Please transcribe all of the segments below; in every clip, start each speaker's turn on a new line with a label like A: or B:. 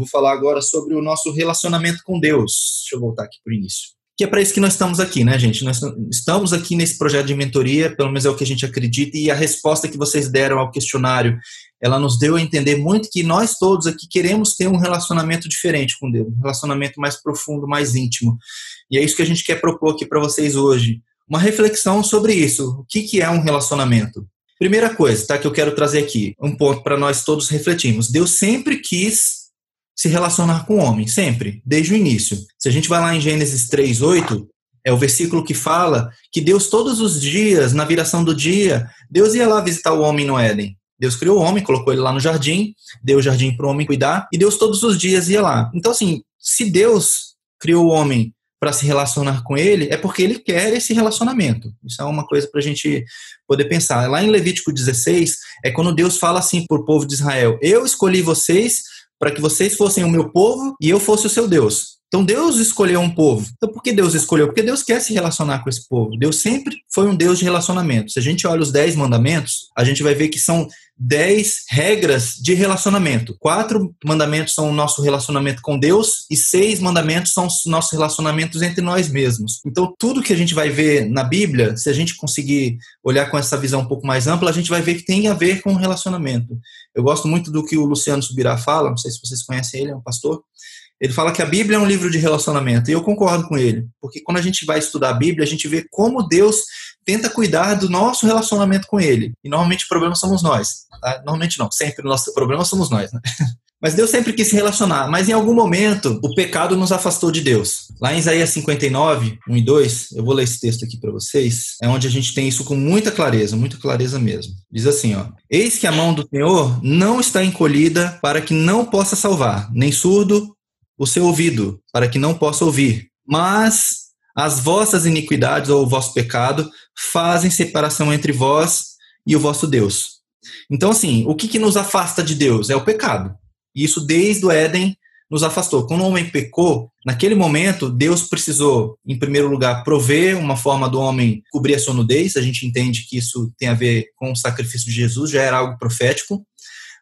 A: vou falar agora sobre o nosso relacionamento com Deus. Deixa eu voltar aqui para o início que é para isso que nós estamos aqui, né, gente? Nós estamos aqui nesse projeto de mentoria, pelo menos é o que a gente acredita, e a resposta que vocês deram ao questionário, ela nos deu a entender muito que nós todos aqui queremos ter um relacionamento diferente com Deus, um relacionamento mais profundo, mais íntimo. E é isso que a gente quer propor aqui para vocês hoje. Uma reflexão sobre isso. O que, que é um relacionamento? Primeira coisa, tá, que eu quero trazer aqui, um ponto para nós todos refletirmos. Deus sempre quis se relacionar com o homem, sempre, desde o início. Se a gente vai lá em Gênesis 3, 8, é o versículo que fala que Deus, todos os dias, na viração do dia, Deus ia lá visitar o homem no Éden. Deus criou o homem, colocou ele lá no jardim, deu o jardim para o homem cuidar, e Deus todos os dias ia lá. Então, assim, se Deus criou o homem para se relacionar com ele, é porque ele quer esse relacionamento. Isso é uma coisa para a gente poder pensar. Lá em Levítico 16, é quando Deus fala assim para o povo de Israel: Eu escolhi vocês para que vocês fossem o meu povo e eu fosse o seu Deus. Então Deus escolheu um povo. Então por que Deus escolheu? Porque Deus quer se relacionar com esse povo. Deus sempre foi um Deus de relacionamento. Se a gente olha os dez mandamentos, a gente vai ver que são dez regras de relacionamento. Quatro mandamentos são o nosso relacionamento com Deus e seis mandamentos são os nossos relacionamentos entre nós mesmos. Então, tudo que a gente vai ver na Bíblia, se a gente conseguir olhar com essa visão um pouco mais ampla, a gente vai ver que tem a ver com relacionamento. Eu gosto muito do que o Luciano Subirá fala, não sei se vocês conhecem ele, é um pastor. Ele fala que a Bíblia é um livro de relacionamento, e eu concordo com ele, porque quando a gente vai estudar a Bíblia, a gente vê como Deus tenta cuidar do nosso relacionamento com ele. E normalmente o problema somos nós. Tá? Normalmente não, sempre o nosso problema somos nós. Né? Mas Deus sempre quis se relacionar, mas em algum momento o pecado nos afastou de Deus. Lá em Isaías 59, 1 e 2, eu vou ler esse texto aqui para vocês, é onde a gente tem isso com muita clareza, muita clareza mesmo. Diz assim, ó: Eis que a mão do Senhor não está encolhida para que não possa salvar, nem surdo o seu ouvido, para que não possa ouvir. Mas as vossas iniquidades ou o vosso pecado fazem separação entre vós e o vosso Deus. Então, assim, o que, que nos afasta de Deus? É o pecado. E isso desde o Éden nos afastou. Quando o homem pecou, naquele momento, Deus precisou, em primeiro lugar, prover uma forma do homem cobrir a sua nudez. A gente entende que isso tem a ver com o sacrifício de Jesus, já era algo profético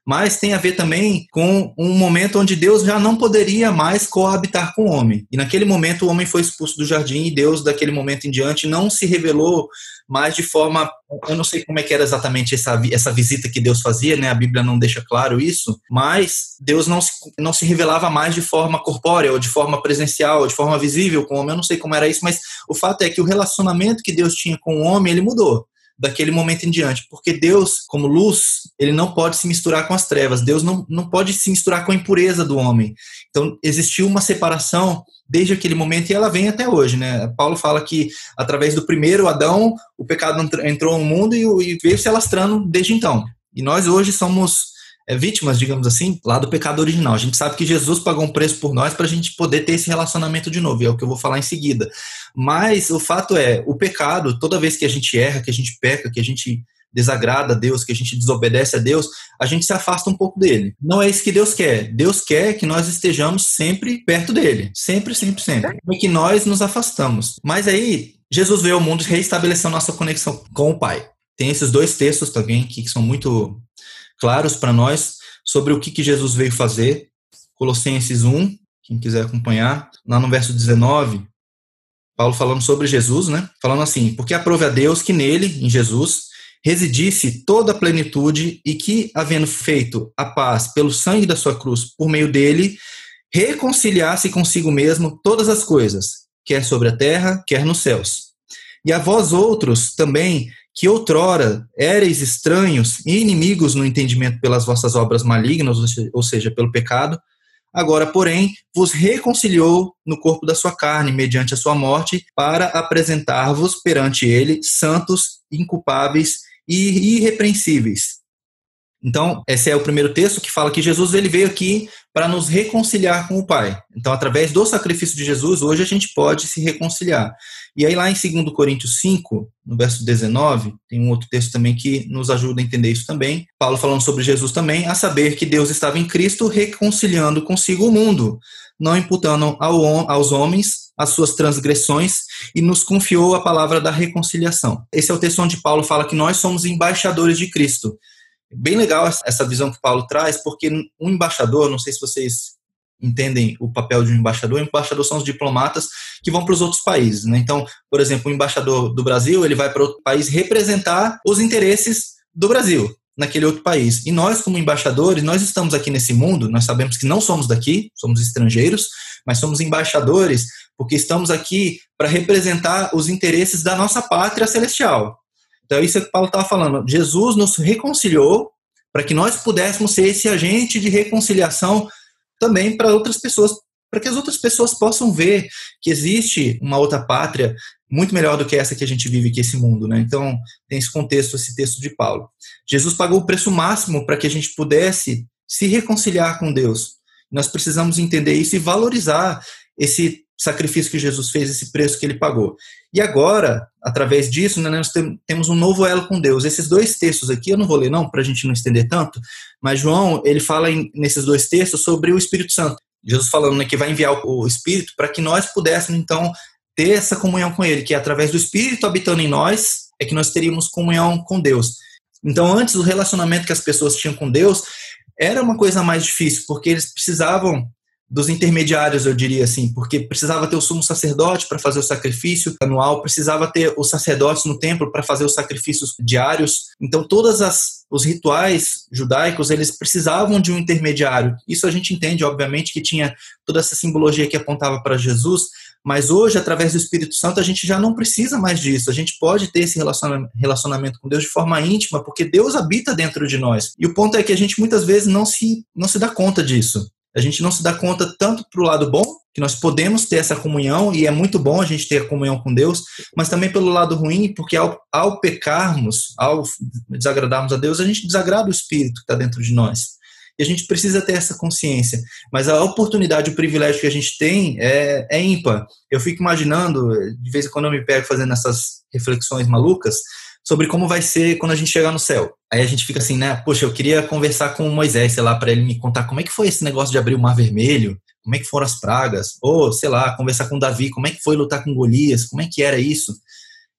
A: mas tem a ver também com um momento onde Deus já não poderia mais coabitar com o homem. E naquele momento o homem foi expulso do jardim e Deus, daquele momento em diante, não se revelou mais de forma. Eu não sei como é que era exatamente essa, essa visita que Deus fazia, né? A Bíblia não deixa claro isso, mas Deus não se, não se revelava mais de forma corpórea, ou de forma presencial, ou de forma visível com o homem. Eu não sei como era isso, mas o fato é que o relacionamento que Deus tinha com o homem, ele mudou daquele momento em diante. Porque Deus, como luz, ele não pode se misturar com as trevas. Deus não, não pode se misturar com a impureza do homem. Então, existiu uma separação desde aquele momento e ela vem até hoje, né? Paulo fala que através do primeiro Adão, o pecado entrou no mundo e veio se alastrando desde então. E nós hoje somos é, vítimas, digamos assim, lá do pecado original. A gente sabe que Jesus pagou um preço por nós para a gente poder ter esse relacionamento de novo, e é o que eu vou falar em seguida. Mas o fato é, o pecado, toda vez que a gente erra, que a gente peca, que a gente desagrada a Deus, que a gente desobedece a Deus, a gente se afasta um pouco dele. Não é isso que Deus quer. Deus quer que nós estejamos sempre perto dele. Sempre, sempre, sempre. E que nós nos afastamos. Mas aí, Jesus veio ao mundo e reestabeleceu nossa conexão com o Pai. Tem esses dois textos também que são muito claros para nós sobre o que, que Jesus veio fazer. Colossenses 1, quem quiser acompanhar, lá no verso 19, Paulo falando sobre Jesus, né? Falando assim: Porque aprove a Deus que nele, em Jesus, residisse toda a plenitude e que, havendo feito a paz pelo sangue da sua cruz por meio dele, reconciliasse consigo mesmo todas as coisas, quer sobre a terra, quer nos céus. E a vós outros também que outrora éreis estranhos e inimigos no entendimento pelas vossas obras malignas, ou seja, pelo pecado, agora, porém, vos reconciliou no corpo da sua carne, mediante a sua morte, para apresentar-vos perante ele santos, inculpáveis e irrepreensíveis. Então, esse é o primeiro texto que fala que Jesus ele veio aqui para nos reconciliar com o Pai. Então, através do sacrifício de Jesus, hoje a gente pode se reconciliar. E aí, lá em 2 Coríntios 5, no verso 19, tem um outro texto também que nos ajuda a entender isso também. Paulo falando sobre Jesus também, a saber que Deus estava em Cristo reconciliando consigo o mundo, não imputando ao, aos homens as suas transgressões e nos confiou a palavra da reconciliação. Esse é o texto onde Paulo fala que nós somos embaixadores de Cristo. Bem legal essa visão que Paulo traz, porque um embaixador, não sei se vocês entendem o papel de um embaixador. O embaixador são os diplomatas que vão para os outros países. Né? Então, por exemplo, o embaixador do Brasil ele vai para outro país representar os interesses do Brasil naquele outro país. E nós, como embaixadores, nós estamos aqui nesse mundo, nós sabemos que não somos daqui, somos estrangeiros, mas somos embaixadores porque estamos aqui para representar os interesses da nossa pátria celestial. Então, isso é que Paulo estava falando. Jesus nos reconciliou para que nós pudéssemos ser esse agente de reconciliação também para outras pessoas, para que as outras pessoas possam ver que existe uma outra pátria muito melhor do que essa que a gente vive aqui, esse mundo, né? Então, tem esse contexto, esse texto de Paulo. Jesus pagou o preço máximo para que a gente pudesse se reconciliar com Deus. Nós precisamos entender isso e valorizar esse sacrifício que Jesus fez, esse preço que ele pagou. E agora, através disso, né, nós temos um novo elo com Deus. Esses dois textos aqui, eu não vou ler não, para a gente não estender tanto, mas João, ele fala em, nesses dois textos sobre o Espírito Santo. Jesus falando né, que vai enviar o, Espírito para que nós pudéssemos, então, ter essa comunhão com Ele, que é através do Espírito habitando em nós, é que nós teríamos comunhão com Deus. Então, antes, o relacionamento que as pessoas tinham com Deus era uma coisa mais difícil, porque eles precisavam dos intermediários, eu diria assim, porque precisava ter o sumo sacerdote para fazer o sacrifício anual, precisava ter os sacerdotes no templo para fazer os sacrifícios diários. Então, todas as os rituais judaicos, eles precisavam de um intermediário. Isso a gente entende, obviamente, que tinha toda essa simbologia que apontava para Jesus, mas hoje, através do Espírito Santo, a gente já não precisa mais disso. A gente pode ter esse relacionamento com Deus de forma íntima, porque Deus habita dentro de nós. E o ponto é que a gente muitas vezes não se, não se dá conta disso. A gente não se dá conta tanto para o lado bom, que nós podemos ter essa comunhão, e é muito bom a gente ter a comunhão com Deus, mas também pelo lado ruim, porque ao, ao pecarmos, ao desagradarmos a Deus, a gente desagrada o Espírito que está dentro de nós. E a gente precisa ter essa consciência. Mas a oportunidade, o privilégio que a gente tem é, é ímpar. Eu fico imaginando, de vez em quando eu me pego fazendo essas reflexões malucas, sobre como vai ser quando a gente chegar no céu. Aí a gente fica assim, né? Poxa, eu queria conversar com Moisés, sei lá, para ele me contar como é que foi esse negócio de abrir o Mar Vermelho, como é que foram as pragas, ou sei lá, conversar com Davi, como é que foi lutar com Golias, como é que era isso.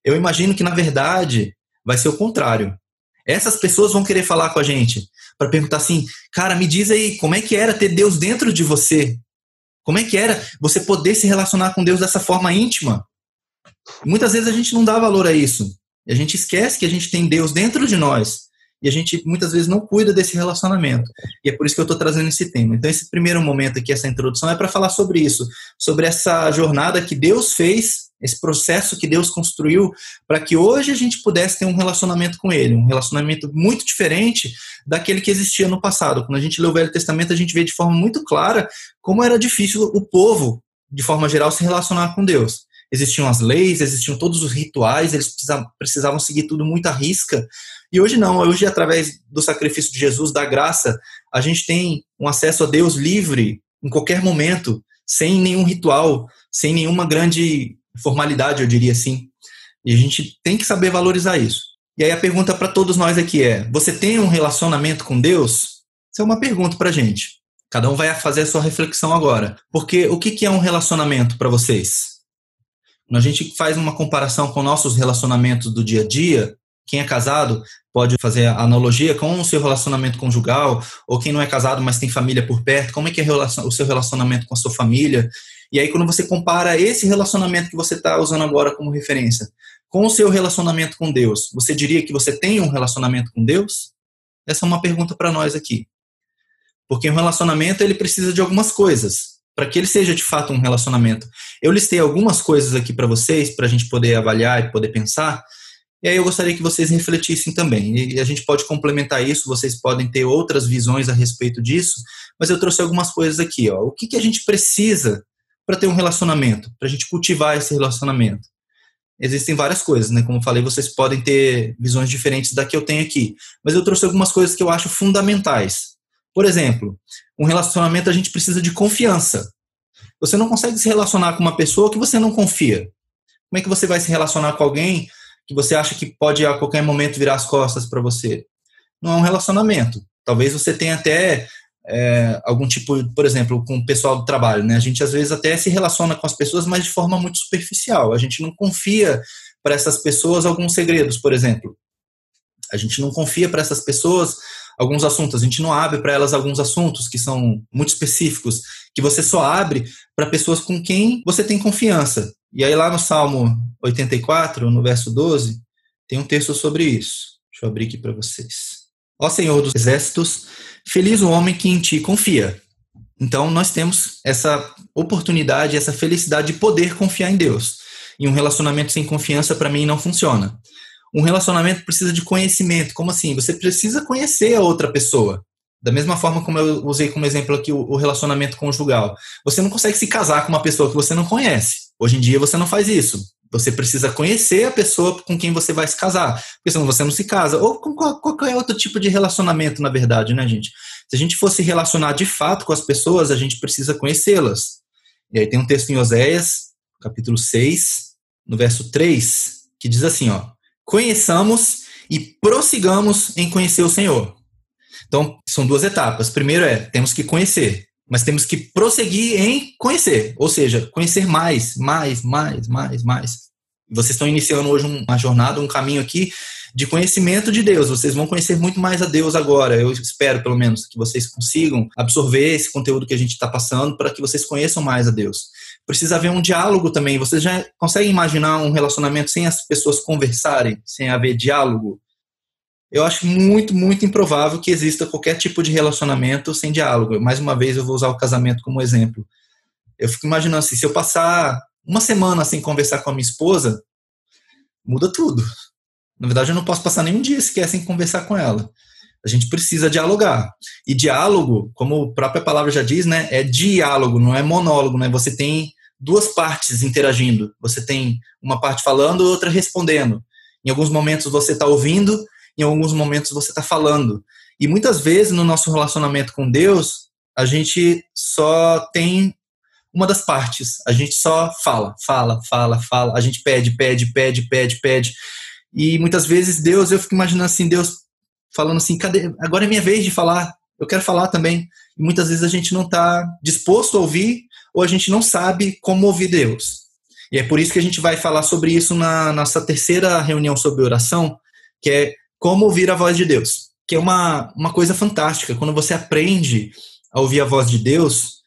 A: Eu imagino que na verdade vai ser o contrário. Essas pessoas vão querer falar com a gente para perguntar assim, cara, me diz aí, como é que era ter Deus dentro de você? Como é que era você poder se relacionar com Deus dessa forma íntima? muitas vezes a gente não dá valor a isso. E a gente esquece que a gente tem Deus dentro de nós. E a gente muitas vezes não cuida desse relacionamento. E é por isso que eu estou trazendo esse tema. Então, esse primeiro momento aqui, essa introdução, é para falar sobre isso, sobre essa jornada que Deus fez, esse processo que Deus construiu, para que hoje a gente pudesse ter um relacionamento com Ele, um relacionamento muito diferente daquele que existia no passado. Quando a gente lê o Velho Testamento, a gente vê de forma muito clara como era difícil o povo, de forma geral, se relacionar com Deus existiam as leis, existiam todos os rituais, eles precisavam, precisavam seguir tudo muito à risca. E hoje não, hoje através do sacrifício de Jesus, da graça, a gente tem um acesso a Deus livre em qualquer momento, sem nenhum ritual, sem nenhuma grande formalidade, eu diria assim. E a gente tem que saber valorizar isso. E aí a pergunta para todos nós aqui é: você tem um relacionamento com Deus? Isso é uma pergunta para a gente. Cada um vai fazer a sua reflexão agora. Porque o que é um relacionamento para vocês? A gente faz uma comparação com nossos relacionamentos do dia a dia, quem é casado pode fazer analogia com o seu relacionamento conjugal, ou quem não é casado, mas tem família por perto, como é que é o seu relacionamento com a sua família. E aí, quando você compara esse relacionamento que você está usando agora como referência com o seu relacionamento com Deus, você diria que você tem um relacionamento com Deus? Essa é uma pergunta para nós aqui. Porque um relacionamento ele precisa de algumas coisas para que ele seja de fato um relacionamento. Eu listei algumas coisas aqui para vocês, para a gente poder avaliar e poder pensar, e aí eu gostaria que vocês refletissem também. E a gente pode complementar isso, vocês podem ter outras visões a respeito disso, mas eu trouxe algumas coisas aqui. Ó. O que, que a gente precisa para ter um relacionamento, para a gente cultivar esse relacionamento? Existem várias coisas, né? Como falei, vocês podem ter visões diferentes da que eu tenho aqui, mas eu trouxe algumas coisas que eu acho fundamentais por exemplo, um relacionamento a gente precisa de confiança. Você não consegue se relacionar com uma pessoa que você não confia. Como é que você vai se relacionar com alguém que você acha que pode a qualquer momento virar as costas para você? Não é um relacionamento. Talvez você tenha até é, algum tipo, por exemplo, com o pessoal do trabalho, né? A gente às vezes até se relaciona com as pessoas, mas de forma muito superficial. A gente não confia para essas pessoas alguns segredos, por exemplo. A gente não confia para essas pessoas alguns assuntos, a gente não abre para elas alguns assuntos que são muito específicos, que você só abre para pessoas com quem você tem confiança. E aí lá no Salmo 84, no verso 12, tem um texto sobre isso. Deixa eu abrir aqui para vocês. Ó Senhor dos exércitos, feliz o homem que em ti confia. Então nós temos essa oportunidade, essa felicidade de poder confiar em Deus. E um relacionamento sem confiança para mim não funciona um relacionamento precisa de conhecimento. Como assim? Você precisa conhecer a outra pessoa. Da mesma forma como eu usei como exemplo aqui o, relacionamento conjugal. Você não consegue se casar com uma pessoa que você não conhece. Hoje em dia você não faz isso. Você precisa conhecer a pessoa com quem você vai se casar, porque senão você não se casa. Ou com qualquer outro tipo de relacionamento, na verdade, né, gente? Se a gente fosse relacionar de fato com as pessoas, a gente precisa conhecê-las. E aí tem um texto em Oséias, capítulo 6, no verso 3, que diz assim, ó: conheçamos e prossigamos em conhecer o Senhor. Então, são duas etapas. Primeiro é, temos que conhecer, mas temos que prosseguir em conhecer, ou seja, conhecer mais, mais, mais, mais, mais. Vocês estão iniciando hoje uma jornada, um caminho aqui de conhecimento de Deus. Vocês vão conhecer muito mais a Deus agora. Eu espero, pelo menos, que vocês consigam absorver esse conteúdo que a gente está passando para que vocês conheçam mais a Deus precisa haver um diálogo também. Vocês já conseguem imaginar um relacionamento sem as pessoas conversarem, sem haver diálogo? Eu acho muito, muito improvável que exista qualquer tipo de relacionamento sem diálogo. Mais uma vez, eu vou usar o casamento como exemplo. Eu fico imaginando assim, se eu passar uma semana sem conversar com a minha esposa, muda tudo. Na verdade, eu não posso passar nenhum dia sequer sem conversar com ela. A gente precisa dialogar. E diálogo, como a própria palavra já diz, né, é diálogo, não é monólogo, né? Você tem duas partes interagindo. Você tem uma parte falando, outra respondendo. Em alguns momentos você está ouvindo, em alguns momentos você está falando. E muitas vezes no nosso relacionamento com Deus, a gente só tem uma das partes. A gente só fala, fala, fala, fala. A gente pede, pede, pede, pede, pede. E muitas vezes Deus, eu fico imaginando assim, Deus falando assim, cadê? Agora é minha vez de falar. Eu quero falar também. E muitas vezes a gente não está disposto a ouvir ou a gente não sabe como ouvir Deus. E é por isso que a gente vai falar sobre isso na nossa terceira reunião sobre oração, que é como ouvir a voz de Deus, que é uma, uma coisa fantástica. Quando você aprende a ouvir a voz de Deus,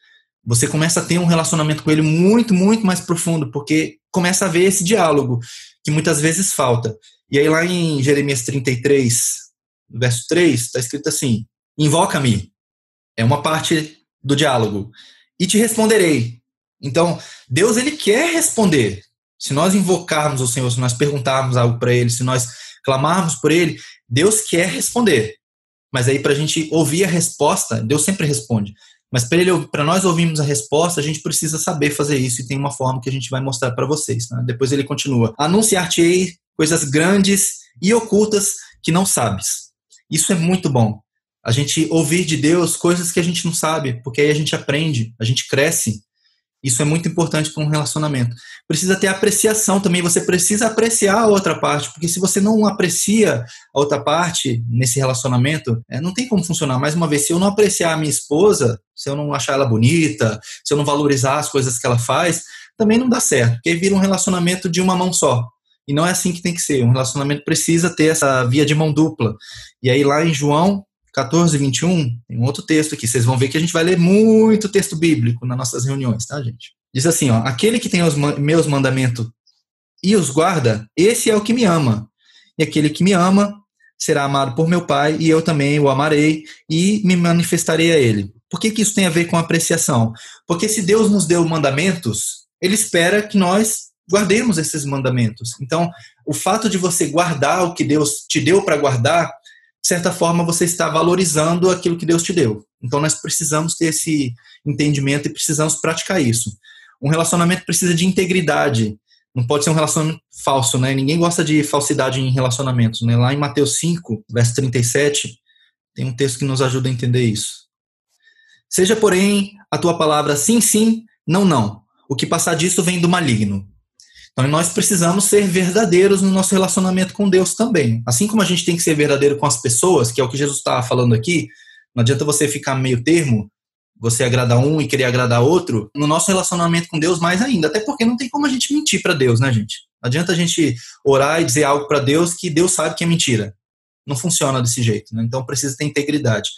A: você começa a ter um relacionamento com Ele muito, muito mais profundo, porque começa a ver esse diálogo que muitas vezes falta. E aí, lá em Jeremias 33, verso 3, está escrito assim: Invoca-me. É uma parte do diálogo e te responderei. Então, Deus ele quer responder. Se nós invocarmos o Senhor, se nós perguntarmos algo para Ele, se nós clamarmos por Ele, Deus quer responder. Mas aí, para a gente ouvir a resposta, Deus sempre responde. Mas para nós ouvirmos a resposta, a gente precisa saber fazer isso e tem uma forma que a gente vai mostrar para vocês. Né? Depois ele continua: Anunciar-te-ei coisas grandes e ocultas que não sabes. Isso é muito bom a gente ouvir de Deus coisas que a gente não sabe, porque aí a gente aprende, a gente cresce. Isso é muito importante para um relacionamento. Precisa ter apreciação também, você precisa apreciar a outra parte, porque se você não aprecia a outra parte nesse relacionamento, é, não tem como funcionar. Mais uma vez, se eu não apreciar a minha esposa, se eu não achar ela bonita, se eu não valorizar as coisas que ela faz, também não dá certo, porque vira um relacionamento de uma mão só. E não é assim que tem que ser. Um relacionamento precisa ter essa via de mão dupla. E aí, lá em João 14, 21, tem um outro texto aqui. Vocês vão ver que a gente vai ler muito texto bíblico nas nossas reuniões, tá, gente? Diz assim, ó, aquele que tem os meus mandamentos e os guarda, esse é o que me ama. E aquele que me ama será amado por meu Pai, e eu também o amarei e me manifestarei a ele. Por que, que isso tem a ver com apreciação? Porque se Deus nos deu mandamentos, ele espera que nós guardemos esses mandamentos. Então, o fato de você guardar o que Deus te deu para guardar de certa forma, você está valorizando aquilo que Deus te deu. Então, nós precisamos ter esse entendimento e precisamos praticar isso. Um relacionamento precisa de integridade. Não pode ser um relacionamento falso, né? Ninguém gosta de falsidade em relacionamentos, né? Lá em Mateus 5, verso 37, tem um texto que nos ajuda a entender isso. Seja, porém, a tua palavra sim, sim, não, não. O que passar disso vem do maligno. Então nós precisamos ser verdadeiros no nosso relacionamento com Deus também. Assim como a gente tem que ser verdadeiro com as pessoas, que é o que Jesus está falando aqui, não adianta você ficar meio termo, você agradar um e querer agradar outro, no nosso relacionamento com Deus mais ainda. Até porque não tem como a gente mentir para Deus, né, gente? Não adianta a gente orar e dizer algo para Deus que Deus sabe que é mentira. Não funciona desse jeito, né? Então precisa ter integridade.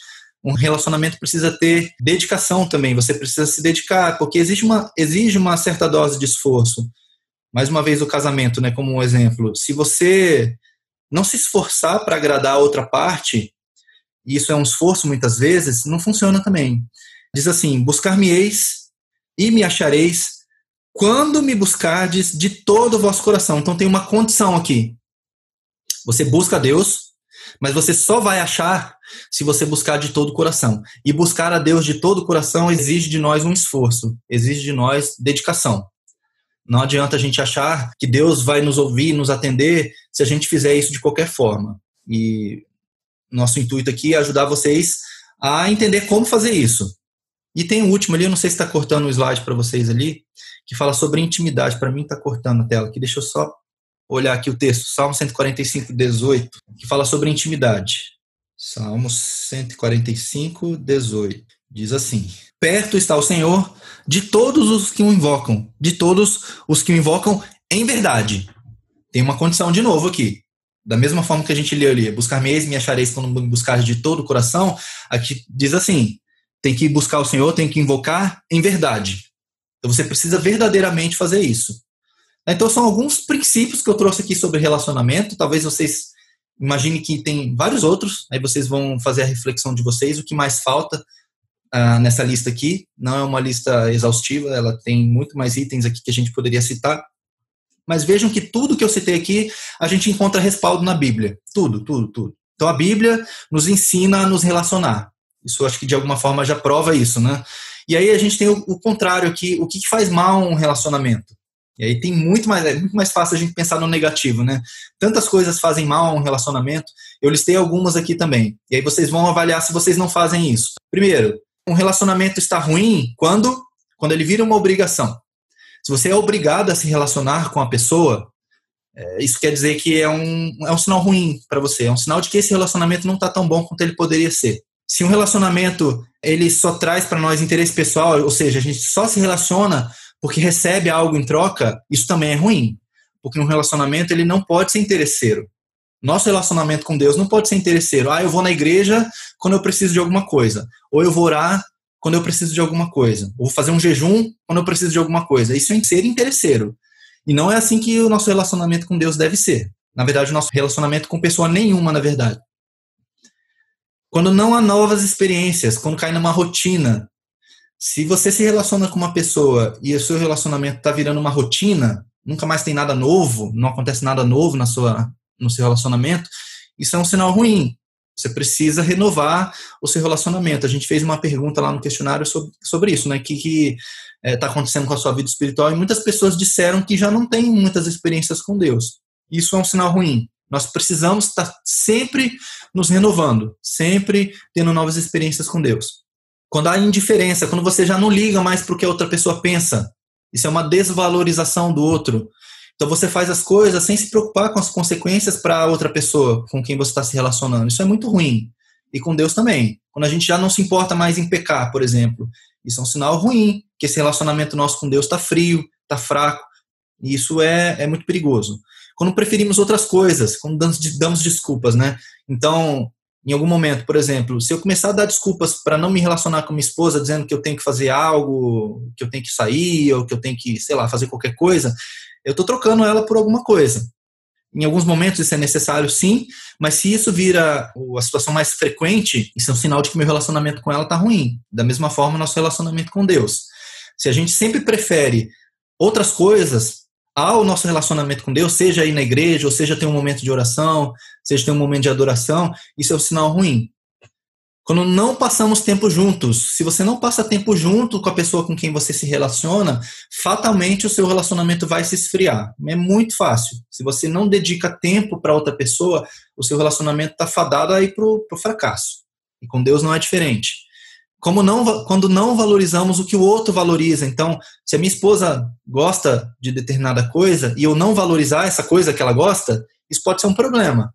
A: Um relacionamento precisa ter dedicação também, você precisa se dedicar, porque exige uma, exige uma certa dose de esforço. Mais uma vez, o casamento, né, como um exemplo. Se você não se esforçar para agradar a outra parte, e isso é um esforço muitas vezes, não funciona também. Diz assim: buscar-me-eis e me achareis quando me buscardes de todo o vosso coração. Então tem uma condição aqui. Você busca Deus, mas você só vai achar se você buscar de todo o coração. E buscar a Deus de todo o coração exige de nós um esforço, exige de nós dedicação. Não adianta a gente achar que Deus vai nos ouvir, nos atender, se a gente fizer isso de qualquer forma. E nosso intuito aqui é ajudar vocês a entender como fazer isso. E tem o último ali, eu não sei se está cortando o slide para vocês ali, que fala sobre intimidade. Para mim está cortando a tela aqui, deixa eu só olhar aqui o texto, Salmo 145, 18, que fala sobre intimidade. Salmo 145, 18. Diz assim: Perto está o Senhor de todos os que o invocam, de todos os que o invocam em verdade. Tem uma condição de novo aqui. Da mesma forma que a gente leu ali, buscar-me-eis me achareis quando me de todo o coração, aqui diz assim, tem que buscar o Senhor, tem que invocar em verdade. Então você precisa verdadeiramente fazer isso. Então são alguns princípios que eu trouxe aqui sobre relacionamento, talvez vocês imaginem que tem vários outros, aí vocês vão fazer a reflexão de vocês, o que mais falta uh, nessa lista aqui. Não é uma lista exaustiva, ela tem muito mais itens aqui que a gente poderia citar. Mas vejam que tudo que eu citei aqui, a gente encontra respaldo na Bíblia. Tudo, tudo, tudo. Então a Bíblia nos ensina a nos relacionar. Isso acho que de alguma forma já prova isso, né? E aí a gente tem o, o contrário aqui, o que, que faz mal um relacionamento? E aí tem muito mais, é muito mais fácil a gente pensar no negativo, né? Tantas coisas fazem mal a um relacionamento. Eu listei algumas aqui também. E aí vocês vão avaliar se vocês não fazem isso. Primeiro, um relacionamento está ruim quando quando ele vira uma obrigação. Se você é obrigado a se relacionar com a pessoa, é, isso quer dizer que é um, é um sinal ruim para você. É um sinal de que esse relacionamento não está tão bom quanto ele poderia ser. Se um relacionamento ele só traz para nós interesse pessoal, ou seja, a gente só se relaciona porque recebe algo em troca, isso também é ruim. Porque um relacionamento ele não pode ser interesseiro. Nosso relacionamento com Deus não pode ser interesseiro. Ah, eu vou na igreja quando eu preciso de alguma coisa. Ou eu vou orar quando eu preciso de alguma coisa. Ou vou fazer um jejum quando eu preciso de alguma coisa. Isso é ser interesseiro. E não é assim que o nosso relacionamento com Deus deve ser. Na verdade, o nosso relacionamento com pessoa nenhuma, na verdade. Quando não há novas experiências, quando cai numa rotina. Se você se relaciona com uma pessoa e o seu relacionamento está virando uma rotina, nunca mais tem nada novo, não acontece nada novo na sua no seu relacionamento, isso é um sinal ruim. Você precisa renovar o seu relacionamento. A gente fez uma pergunta lá no questionário sobre, sobre isso, né? O que está é, tá acontecendo com a sua vida espiritual? E muitas pessoas disseram que já não têm muitas experiências com Deus. Isso é um sinal ruim. Nós precisamos estar sempre nos renovando, sempre tendo novas experiências com Deus. Quando há indiferença, quando você já não liga mais para o que a outra pessoa pensa, isso é uma desvalorização do outro. Então você faz as coisas sem se preocupar com as consequências para outra pessoa com quem você está se relacionando. Isso é muito ruim. E com Deus também. Quando a gente já não se importa mais em pecar, por exemplo, isso é um sinal ruim, que esse relacionamento nosso com Deus está frio, está fraco. E isso é, é muito perigoso. Quando preferimos outras coisas, quando damos, damos desculpas, né? Então, em algum momento, por exemplo, se eu começar a dar desculpas para não me relacionar com minha esposa, dizendo que eu tenho que fazer algo, que eu tenho que sair, ou que eu tenho que, sei lá, fazer qualquer coisa, eu estou trocando ela por alguma coisa. Em alguns momentos isso é necessário, sim, mas se isso vira a situação mais frequente, isso é um sinal de que meu relacionamento com ela está ruim. Da mesma forma, nosso relacionamento com Deus. Se a gente sempre prefere outras coisas ao nosso relacionamento com Deus, seja ir na igreja, ou seja ter um momento de oração, seja ter um momento de adoração, isso é um sinal ruim. Quando não passamos tempo juntos, se você não passa tempo junto com a pessoa com quem você se relaciona, fatalmente o seu relacionamento vai se esfriar. É muito fácil. Se você não dedica tempo para outra pessoa, o seu relacionamento está fadado aí para o fracasso. E com Deus não é diferente. Como não, quando não valorizamos o que o outro valoriza. Então, se a minha esposa gosta de determinada coisa e eu não valorizar essa coisa que ela gosta, isso pode ser um problema.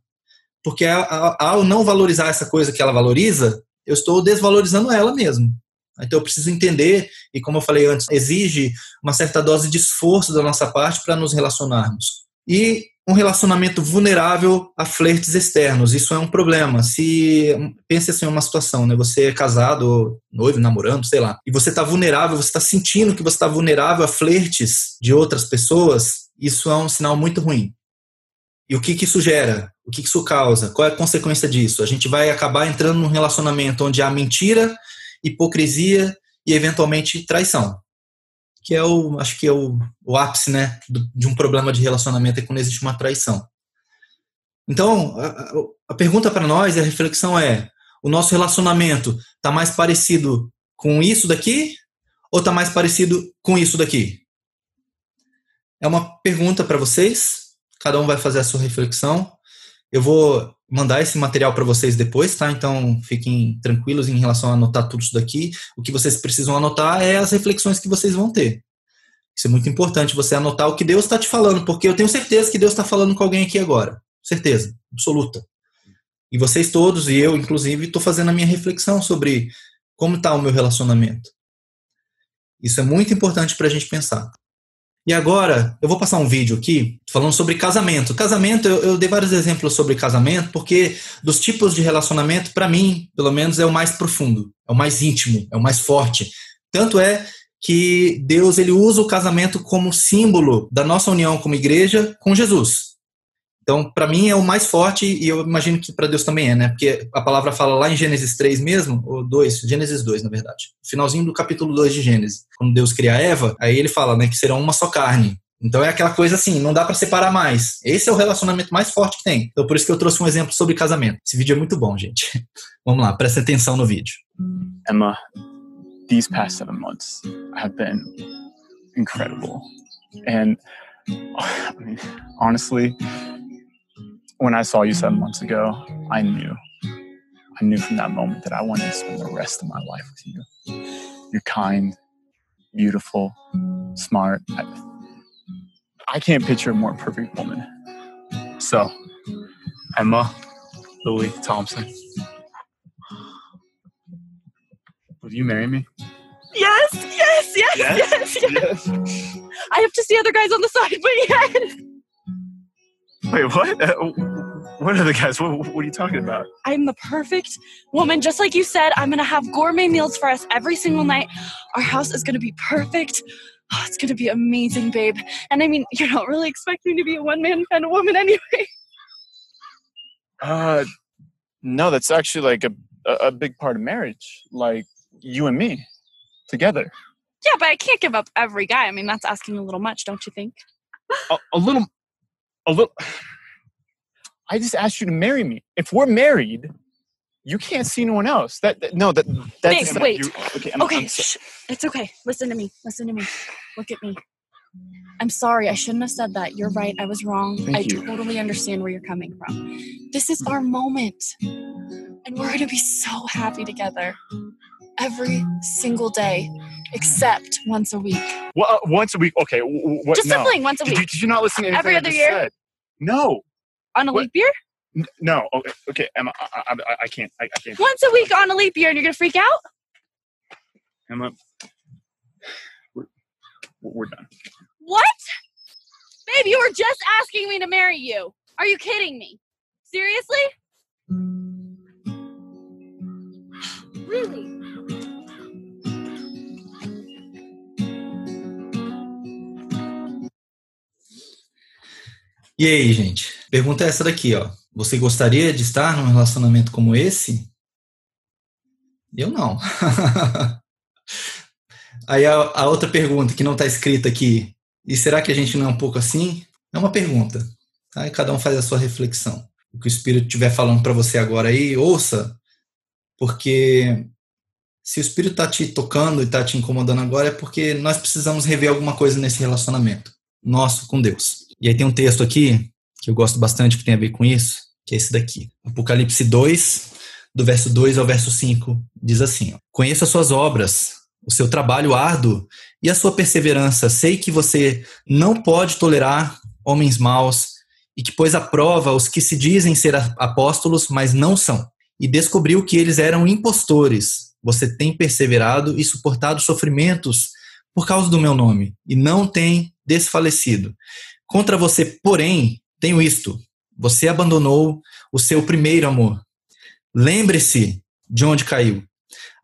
A: Porque ao não valorizar essa coisa que ela valoriza, eu estou desvalorizando ela mesmo. Então eu preciso entender, e como eu falei antes, exige uma certa dose de esforço da nossa parte para nos relacionarmos. E um relacionamento vulnerável a flertes externos. Isso é um problema. Se pense assim uma situação, né? Você é casado, noivo, namorando, sei lá, e você está vulnerável, você está sentindo que você está vulnerável a flertes de outras pessoas. Isso é um sinal muito ruim. E o que, que isso gera? O que, que isso causa? Qual é a consequência disso? A gente vai acabar entrando num relacionamento onde há mentira, hipocrisia e eventualmente traição que é o, acho que é o, o ápice, né, de um problema de relacionamento é quando existe uma traição. Então, a, a pergunta para nós, a reflexão é: o nosso relacionamento está mais parecido com isso daqui ou está mais parecido com isso daqui? É uma pergunta para vocês. Cada um vai fazer a sua reflexão. Eu vou mandar esse material para vocês depois, tá? Então fiquem tranquilos em relação a anotar tudo isso daqui. O que vocês precisam anotar é as reflexões que vocês vão ter. Isso é muito importante você anotar o que Deus está te falando, porque eu tenho certeza que Deus está falando com alguém aqui agora. Certeza, absoluta. E vocês todos, e eu inclusive, estou fazendo a minha reflexão sobre como está o meu relacionamento. Isso é muito importante para a gente pensar. E agora, eu vou passar um vídeo aqui falando sobre casamento. Casamento, eu, eu dei vários exemplos sobre casamento, porque dos tipos de relacionamento, para mim, pelo menos, é o mais profundo, é o mais íntimo, é o mais forte. Tanto é que Deus ele usa o casamento como símbolo da nossa união como igreja com Jesus. Então, para mim é o mais forte e eu imagino que para Deus também é, né? Porque a palavra fala lá em Gênesis 3 mesmo, ou 2, Gênesis 2, na verdade. Finalzinho do capítulo 2 de Gênesis. Quando Deus cria Eva, aí ele fala, né, que serão uma só carne. Então é aquela coisa assim, não dá para separar mais. Esse é o relacionamento mais forte que tem. Então por isso que eu trouxe um exemplo sobre casamento. Esse vídeo é muito bom, gente. Vamos lá, presta atenção no vídeo.
B: Emma, these past seven months have been incredible. And I mean, honestly, when I saw you seven mm-hmm. months ago, I knew. I knew from that moment that I wanted to spend the rest of my life with you. You're kind, beautiful, smart. I, I can't picture a more perfect woman. So, Emma Louie Thompson, will you marry me?
C: Yes, yes, yes, yes, yes. yes. I have to see other guys on the side, but yes.
B: Wait, what? Uh, what are the guys? What, what, are you talking about?
C: I'm the perfect woman. Just like you said, I'm going to have gourmet meals for us every single night. Our house is going to be perfect. Oh, it's going to be amazing, babe. And I mean, you're not really expecting to be a one man kind of woman anyway.
B: Uh, no, that's actually like a, a big part of marriage. Like you and me together.
C: Yeah, but I can't give up every guy. I mean, that's asking a little much, don't you think?
B: a, a little a little. I just asked you to marry me. If we're married, you can't see no one else. That, that no, that that's
C: Nick, wait. You, okay, I'm, okay, I'm so, it's okay. Listen to me. Listen to me. Look at me. I'm sorry. I shouldn't have said that. You're right. I was wrong.
B: Thank
C: I
B: you.
C: totally understand where you're coming from. This is our moment, and we're gonna be so happy together every single day, except once a week.
B: Well, uh, once a week. Okay. What?
C: Just
B: no.
C: fling once a
B: week.
C: Did
B: you, did you not listen to anything
C: every other year?
B: Said? No.
C: On a
B: what?
C: leap year?
B: No. Okay. Okay. Emma, I, I, I can't. I, I, can't.
C: Once a week on a leap year, and you're gonna freak out?
B: Emma, we're, we're done.
C: What? Babe, you were just asking me to marry you. Are you kidding me? Seriously? Really?
A: E aí, gente? Pergunta é essa daqui, ó. Você gostaria de estar num relacionamento como esse? Eu não. aí a, a, outra pergunta que não está escrita aqui. E será que a gente não é um pouco assim? É uma pergunta. Aí cada um faz a sua reflexão. O que o Espírito estiver falando para você agora aí, ouça, porque se o Espírito está te tocando e está te incomodando agora, é porque nós precisamos rever alguma coisa nesse relacionamento nosso com Deus. E aí tem um texto aqui que eu gosto bastante que tem a ver com isso, que é esse daqui. Apocalipse 2, do verso 2 ao verso 5, diz assim: Conheço as suas obras, o seu trabalho árduo e a sua perseverança. Sei que você não pode tolerar homens maus e que pôs à prova os que se dizem ser apóstolos, mas não são. E descobriu que eles eram impostores. Você tem perseverado e suportado sofrimentos por causa do meu nome e não tem desfalecido. Contra você, porém, tenho isto: você abandonou o seu primeiro amor. Lembre-se de onde caiu.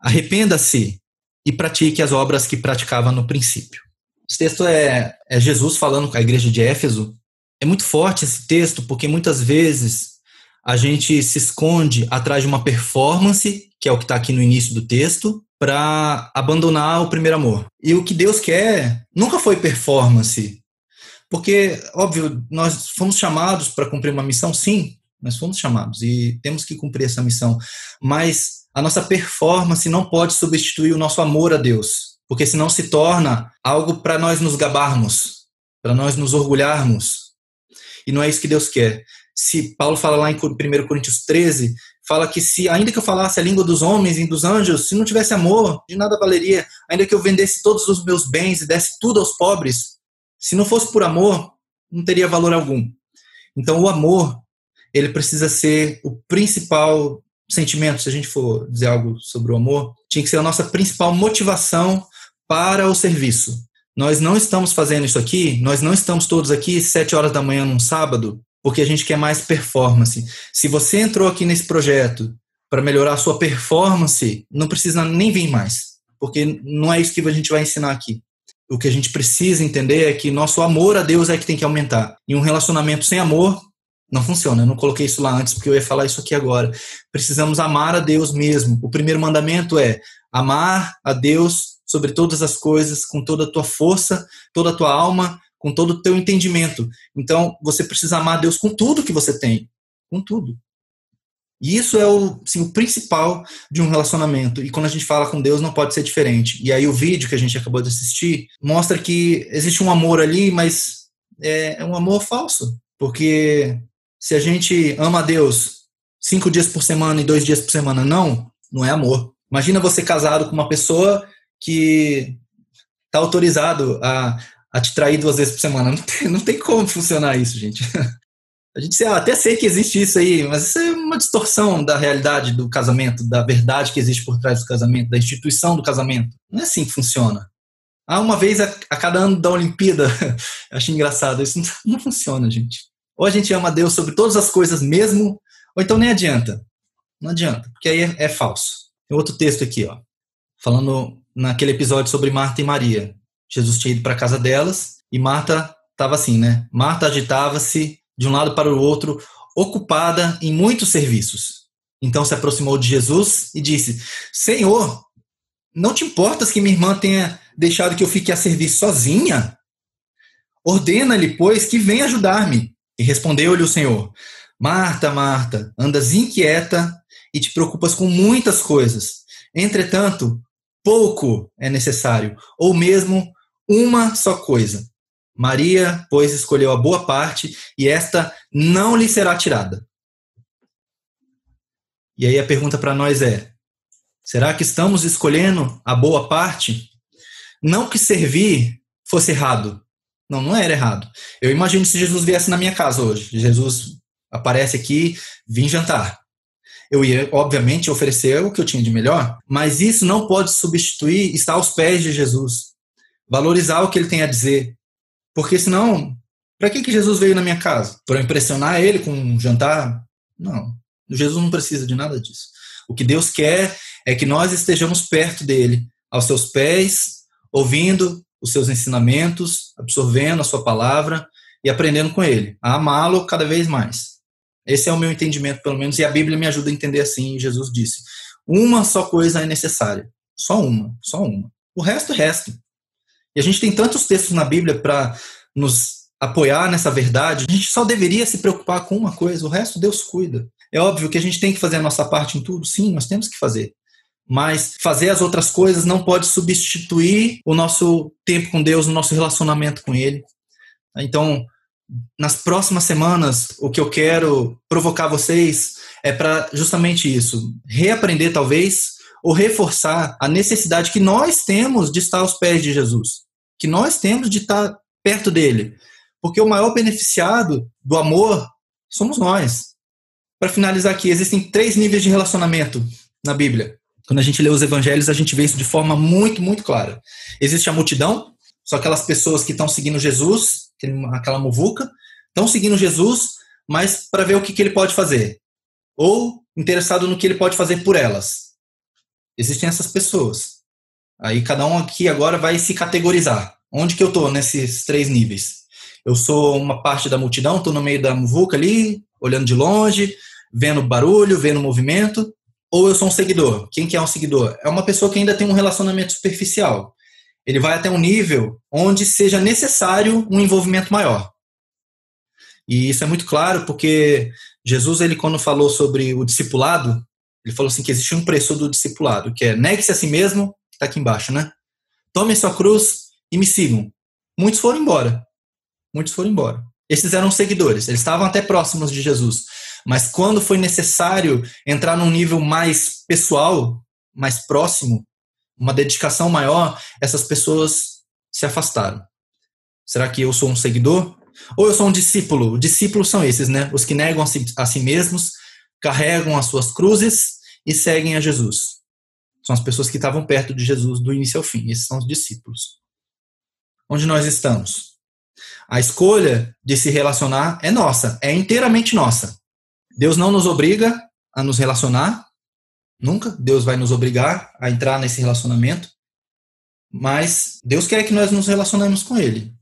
A: Arrependa-se e pratique as obras que praticava no princípio. Esse texto é, é Jesus falando com a igreja de Éfeso. É muito forte esse texto, porque muitas vezes a gente se esconde atrás de uma performance, que é o que está aqui no início do texto, para abandonar o primeiro amor. E o que Deus quer nunca foi performance. Porque, óbvio, nós fomos chamados para cumprir uma missão, sim, nós fomos chamados e temos que cumprir essa missão. Mas a nossa performance não pode substituir o nosso amor a Deus, porque senão se torna algo para nós nos gabarmos, para nós nos orgulharmos. E não é isso que Deus quer. Se Paulo fala lá em 1 Coríntios 13, fala que se ainda que eu falasse a língua dos homens e dos anjos, se não tivesse amor, de nada valeria. Ainda que eu vendesse todos os meus bens e desse tudo aos pobres, se não fosse por amor, não teria valor algum. Então o amor, ele precisa ser o principal sentimento, se a gente for dizer algo sobre o amor, tinha que ser a nossa principal motivação para o serviço. Nós não estamos fazendo isso aqui, nós não estamos todos aqui sete horas da manhã num sábado porque a gente quer mais performance. Se você entrou aqui nesse projeto para melhorar a sua performance, não precisa nem vir mais, porque não é isso que a gente vai ensinar aqui. O que a gente precisa entender é que nosso amor a Deus é que tem que aumentar. E um relacionamento sem amor não funciona. Eu não coloquei isso lá antes porque eu ia falar isso aqui agora. Precisamos amar a Deus mesmo. O primeiro mandamento é amar a Deus sobre todas as coisas, com toda a tua força, toda a tua alma, com todo o teu entendimento. Então, você precisa amar Deus com tudo que você tem, com tudo. E isso é o, assim, o principal de um relacionamento. E quando a gente fala com Deus, não pode ser diferente. E aí o vídeo que a gente acabou de assistir mostra que existe um amor ali, mas é, é um amor falso. Porque se a gente ama a Deus cinco dias por semana e dois dias por semana, não, não é amor. Imagina você casado com uma pessoa que está autorizado a a te trair duas vezes por semana. Não tem, não tem como funcionar isso, gente. A gente até sei que existe isso aí, mas isso é uma distorção da realidade do casamento, da verdade que existe por trás do casamento, da instituição do casamento. Não é assim que funciona. Ah, uma vez a, cada ano da Olimpíada. Acho engraçado. Isso não, não funciona, gente. Ou a gente ama Deus sobre todas as coisas mesmo, ou então nem adianta. Não adianta, porque aí é, é falso. Tem outro texto aqui, ó, falando naquele episódio sobre Marta e Maria. Jesus tinha ido para casa delas e Marta estava assim, né? Marta agitava-se de um lado para o outro, ocupada em muitos serviços. Então se aproximou de Jesus e disse: Senhor, não te importas que minha irmã tenha deixado que eu fique a servir sozinha? Ordena-lhe, pois, que venha ajudar-me. E respondeu-lhe o Senhor: Marta, Marta, andas inquieta e te preocupas com muitas coisas. Entretanto, pouco é necessário, ou mesmo uma só coisa. Maria, pois, escolheu a boa parte e esta não lhe será tirada. E aí a pergunta para nós é: será que estamos escolhendo a boa parte? Não que servir fosse errado. Não, não era errado. Eu imagino se Jesus viesse na minha casa hoje. Jesus aparece aqui, vim jantar. Eu ia, obviamente, oferecer o que eu tinha de melhor, mas isso não pode substituir estar aos pés de Jesus valorizar o que ele tem a dizer. Porque senão, para que, que Jesus veio na minha casa? Para impressionar ele com um jantar? Não. Jesus não precisa de nada disso. O que Deus quer é que nós estejamos perto dele, aos seus pés, ouvindo os seus ensinamentos, absorvendo a sua palavra e aprendendo com ele, a amá-lo cada vez mais. Esse é o meu entendimento, pelo menos, e a Bíblia me ajuda a entender assim. Jesus disse: uma só coisa é necessária, só uma, só uma. O resto é resto. E a gente tem tantos textos na Bíblia para nos apoiar nessa verdade. A gente só deveria se preocupar com uma coisa, o resto Deus cuida. É óbvio que a gente tem que fazer a nossa parte em tudo, sim, nós temos que fazer. Mas fazer as outras coisas não pode substituir o nosso tempo com Deus, o nosso relacionamento com Ele. Então, nas próximas semanas, o que eu quero provocar vocês é para justamente isso, reaprender talvez ou reforçar a necessidade que nós temos de estar aos pés de Jesus que nós temos de estar perto dele. Porque o maior beneficiado do amor somos nós. Para finalizar aqui, existem três níveis de relacionamento na Bíblia. Quando a gente lê os evangelhos, a gente vê isso de forma muito, muito clara. Existe a multidão, são aquelas pessoas que estão seguindo Jesus aquela muvuca, estão seguindo Jesus, mas para ver o que, que ele pode fazer. Ou interessado no que ele pode fazer por elas. Existem essas pessoas. Aí cada um aqui agora vai se categorizar. Onde que eu estou nesses três níveis? Eu sou uma parte da multidão, estou no meio da muvuca ali, olhando de longe, vendo barulho, vendo movimento, ou eu sou um seguidor? Quem que é um seguidor? É uma pessoa que ainda tem um relacionamento superficial. Ele vai até um nível onde seja necessário um envolvimento maior. E isso é muito claro porque Jesus, ele quando falou sobre o discipulado, ele falou assim que existe um preço do discipulado, que é negue-se a si mesmo, está aqui embaixo, né? Tome sua cruz e me sigam. Muitos foram embora. Muitos foram embora. Esses eram seguidores, eles estavam até próximos de Jesus. Mas quando foi necessário entrar num nível mais pessoal, mais próximo, uma dedicação maior, essas pessoas se afastaram. Será que eu sou um seguidor? Ou eu sou um discípulo? Discípulos são esses, né? Os que negam a si, a si mesmos, carregam as suas cruzes e seguem a Jesus. São as pessoas que estavam perto de Jesus do início ao fim. Esses são os discípulos. Onde nós estamos? A escolha de se relacionar é nossa, é inteiramente nossa. Deus não nos obriga a nos relacionar, nunca. Deus vai nos obrigar a entrar nesse relacionamento, mas Deus quer que nós nos relacionemos com Ele.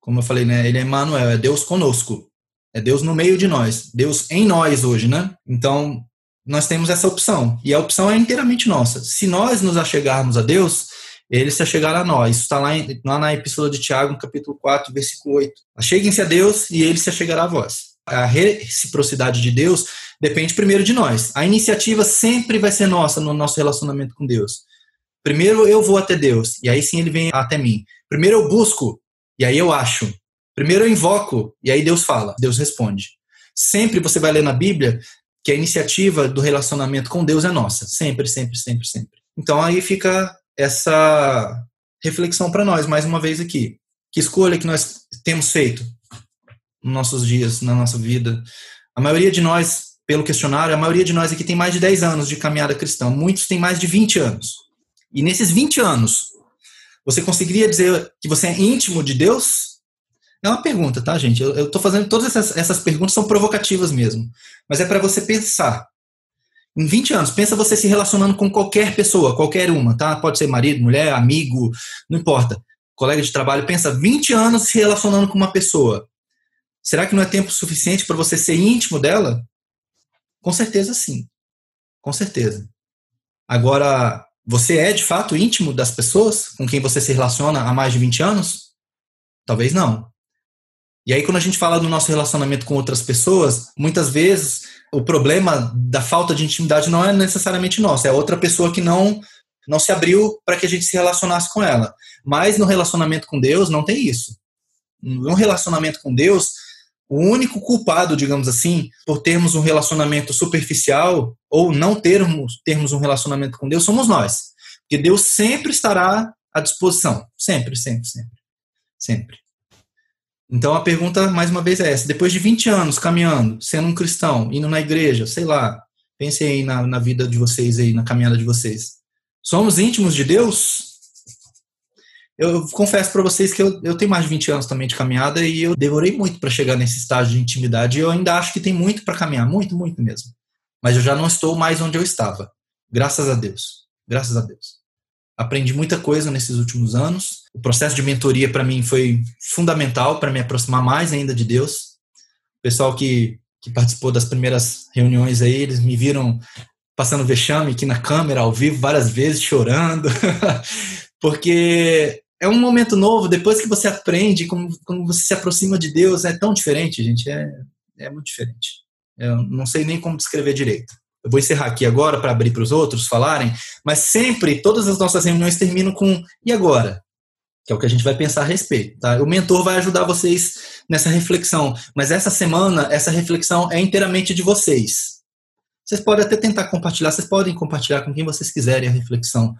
A: Como eu falei, né? Ele é Emmanuel, é Deus conosco. É Deus no meio de nós, Deus em nós hoje, né? Então, nós temos essa opção, e a opção é inteiramente nossa. Se nós nos achegarmos a Deus, ele se achegará a nós. Isso está lá, lá na Epístola de Tiago, capítulo 4, versículo 8. Acheguem-se a Deus e ele se achegará a vós a reciprocidade de Deus depende primeiro de nós. A iniciativa sempre vai ser nossa no nosso relacionamento com Deus. Primeiro eu vou até Deus, e aí sim ele vem até mim. Primeiro eu busco, e aí eu acho. Primeiro eu invoco, e aí Deus fala, Deus responde. Sempre você vai ler na Bíblia que a iniciativa do relacionamento com Deus é nossa. Sempre, sempre, sempre, sempre. Então aí fica essa reflexão para nós, mais uma vez aqui. Que escolha que nós temos feito? nos nossos dias, na nossa vida. A maioria de nós, pelo questionário, a maioria de nós aqui tem mais de 10 anos de caminhada cristã, muitos têm mais de 20 anos. E nesses 20 anos, você conseguiria dizer que você é íntimo de Deus? É uma pergunta, tá, gente? Eu estou fazendo todas essas, essas perguntas, são provocativas mesmo. Mas é para você pensar. Em 20 anos, pensa você se relacionando com qualquer pessoa, qualquer uma, tá? Pode ser marido, mulher, amigo, não importa. Colega de trabalho, pensa 20 anos se relacionando com uma pessoa. Será que não é tempo suficiente para você ser íntimo dela? Com certeza sim. Com certeza. Agora, você é de fato íntimo das pessoas com quem você se relaciona há mais de 20 anos? Talvez não. E aí, quando a gente fala do nosso relacionamento com outras pessoas, muitas vezes o problema da falta de intimidade não é necessariamente nosso, é outra pessoa que não não se abriu para que a gente se relacionasse com ela. Mas no relacionamento com Deus não tem isso. No relacionamento com Deus, o único culpado, digamos assim, por termos um relacionamento superficial ou não termos, termos um relacionamento com Deus somos nós. Porque Deus sempre estará à disposição. Sempre, sempre, sempre. Sempre. Então a pergunta, mais uma vez, é essa. Depois de 20 anos caminhando, sendo um cristão, indo na igreja, sei lá, pense aí na, na vida de vocês aí, na caminhada de vocês. Somos íntimos de Deus? Eu confesso para vocês que eu, eu tenho mais de 20 anos também de caminhada e eu demorei muito para chegar nesse estágio de intimidade. E eu ainda acho que tem muito para caminhar, muito, muito mesmo. Mas eu já não estou mais onde eu estava. Graças a Deus. Graças a Deus. Aprendi muita coisa nesses últimos anos. O processo de mentoria para mim foi fundamental para me aproximar mais ainda de Deus. O pessoal que, que participou das primeiras reuniões aí, eles me viram passando vexame aqui na câmera, ao vivo, várias vezes, chorando. Porque é um momento novo, depois que você aprende, como, como você se aproxima de Deus, é tão diferente, gente, é, é muito diferente. Eu não sei nem como descrever direito. Eu vou encerrar aqui agora para abrir para os outros falarem, mas sempre, todas as nossas reuniões terminam com e agora? Que é o que a gente vai pensar a respeito. Tá? O mentor vai ajudar vocês nessa reflexão, mas essa semana, essa reflexão é inteiramente de vocês. Vocês podem até tentar compartilhar, vocês podem compartilhar com quem vocês quiserem a reflexão,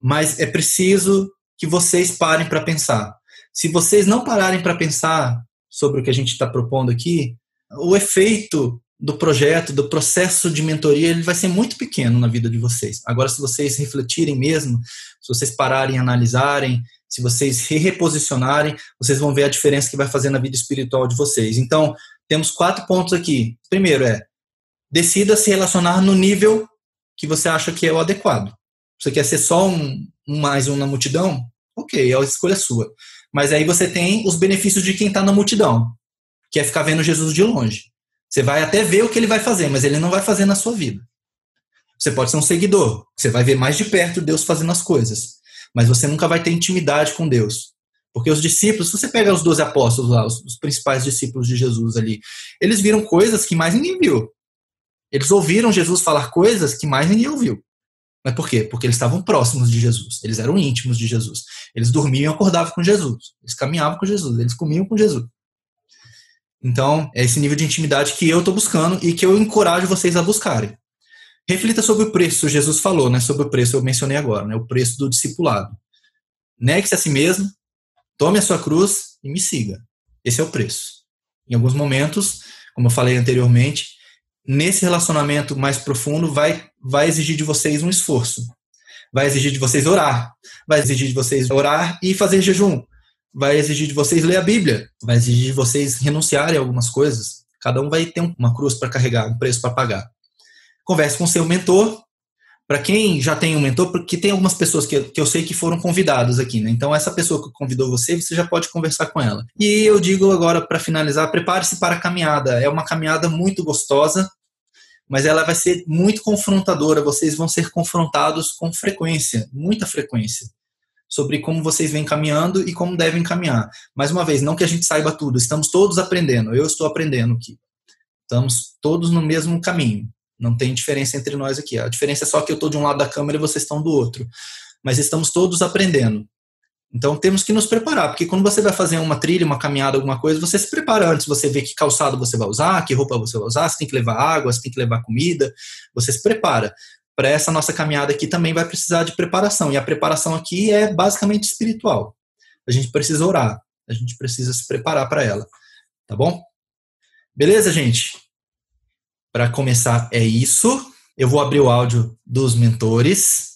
A: mas é preciso que vocês parem para pensar. Se vocês não pararem para pensar sobre o que a gente está propondo aqui, o efeito do projeto, do processo de mentoria, ele vai ser muito pequeno na vida de vocês. Agora, se vocês refletirem mesmo, se vocês pararem, analisarem, Se vocês se reposicionarem, vocês vão ver a diferença que vai fazer na vida espiritual de vocês. Então, temos quatro pontos aqui. Primeiro é, decida se relacionar no nível que você acha que é o adequado. Você quer ser só um, um mais um na multidão? Ok, é a escolha sua. Mas aí você tem os benefícios de quem está na multidão, que é ficar vendo Jesus de longe. Você vai até ver o que ele vai fazer, mas ele não vai fazer na sua vida. Você pode ser um seguidor, você vai ver mais de perto Deus fazendo as coisas, mas você nunca vai ter intimidade com Deus. Porque os discípulos, se você pega os 12 apóstolos lá, os, os principais discípulos de Jesus ali, eles viram coisas que mais ninguém viu. Eles ouviram Jesus falar coisas que mais ninguém ouviu. Mas por quê? Porque eles estavam próximos de Jesus, eles eram íntimos de Jesus. Eles dormiam e acordavam com Jesus, eles caminhavam com Jesus, eles comiam com Jesus. Então, é esse nível de intimidade que eu estou buscando e que eu encorajo vocês a buscarem. Reflita sobre o preço, Jesus falou, né? Sobre o preço, eu mencionei agora, né? O preço do discipulado. Negue-se a si mesmo, tome a sua cruz e me siga. Esse é o preço. Em alguns momentos, como eu falei anteriormente, nesse relacionamento mais profundo vai, vai exigir de vocês um esforço. Vai exigir de vocês orar. Vai exigir de vocês orar e fazer jejum. Vai exigir de vocês ler a Bíblia. Vai exigir de vocês renunciarem a algumas coisas. Cada um vai ter uma cruz para carregar, um preço para pagar. Converse com seu mentor. Para quem já tem um mentor, porque tem algumas pessoas que, que eu sei que foram convidadas aqui, né? Então, essa pessoa que convidou você, você já pode conversar com ela. E eu digo agora, para finalizar, prepare-se para a caminhada. É uma caminhada muito gostosa, mas ela vai ser muito confrontadora. Vocês vão ser confrontados com frequência, muita frequência, sobre como vocês vêm caminhando e como devem caminhar. Mais uma vez, não que a gente saiba tudo, estamos todos aprendendo. Eu estou aprendendo aqui. Estamos todos no mesmo caminho. Não tem diferença entre nós aqui. A diferença é só que eu estou de um lado da câmera e vocês estão do outro. Mas estamos todos aprendendo. Então temos que nos preparar, porque quando você vai fazer uma trilha, uma caminhada, alguma coisa, você se prepara antes, você vê que calçado você vai usar, que roupa você vai usar, você tem que levar água, você tem que levar comida, você se prepara. Para essa nossa caminhada aqui também vai precisar de preparação, e a preparação aqui é basicamente espiritual. A gente precisa orar, a gente precisa se preparar para ela, tá bom? Beleza, gente? Para começar, é isso. Eu vou abrir o áudio dos mentores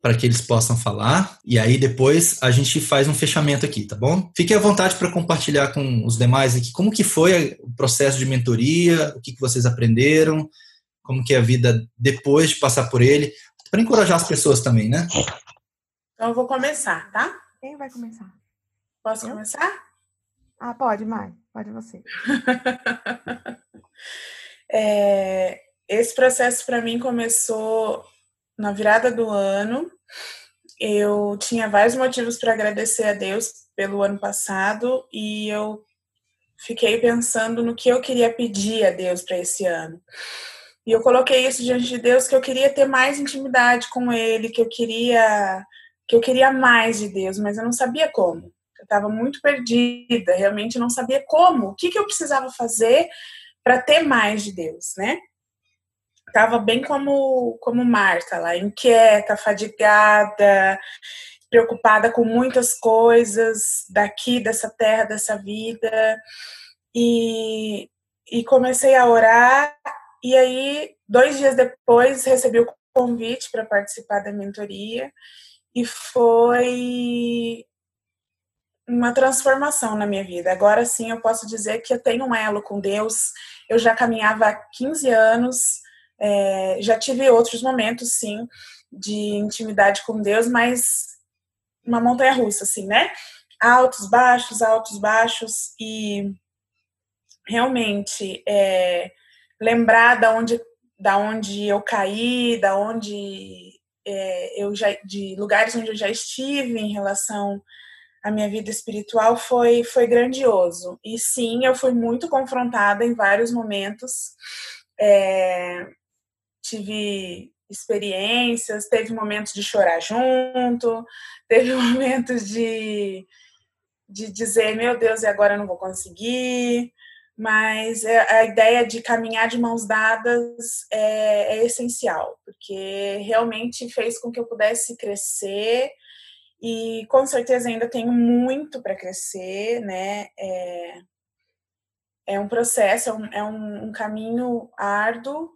A: para que eles possam falar e aí depois a gente faz um fechamento aqui, tá bom? Fique à vontade para compartilhar com os demais aqui como que foi o processo de mentoria, o que, que vocês aprenderam, como que é a vida depois de passar por ele, para encorajar as pessoas também, né?
D: Então eu vou começar, tá?
E: Quem vai começar?
D: Posso eu? começar?
E: Ah, pode, Mai. Pode você.
D: É, esse processo para mim começou na virada do ano. Eu tinha vários motivos para agradecer a Deus pelo ano passado e eu fiquei pensando no que eu queria pedir a Deus para esse ano. E eu coloquei isso diante de Deus que eu queria ter mais intimidade com ele, que eu queria que eu queria mais de Deus, mas eu não sabia como. Eu estava muito perdida, realmente não sabia como, o que, que eu precisava fazer para ter mais de Deus, né? Tava bem como como Marta lá, inquieta, fadigada, preocupada com muitas coisas daqui dessa terra, dessa vida. E e comecei a orar e aí dois dias depois recebi o convite para participar da mentoria e foi uma transformação na minha vida. Agora sim eu posso dizer que eu tenho um elo com Deus. Eu já caminhava há 15 anos, é, já tive outros momentos, sim, de intimidade com Deus, mas uma montanha russa, assim, né? Altos, baixos, altos, baixos, e realmente é, lembrar da onde, da onde eu caí, da onde é, eu já, de lugares onde eu já estive em relação a minha vida espiritual foi, foi grandioso. E sim, eu fui muito confrontada em vários momentos. É, tive experiências, teve momentos de chorar junto, teve momentos de, de dizer, meu Deus, e agora eu não vou conseguir. Mas é, a ideia de caminhar de mãos dadas é, é essencial, porque realmente fez com que eu pudesse crescer e com certeza ainda tenho muito para crescer, né? É, é um processo, é, um, é um, um, caminho árduo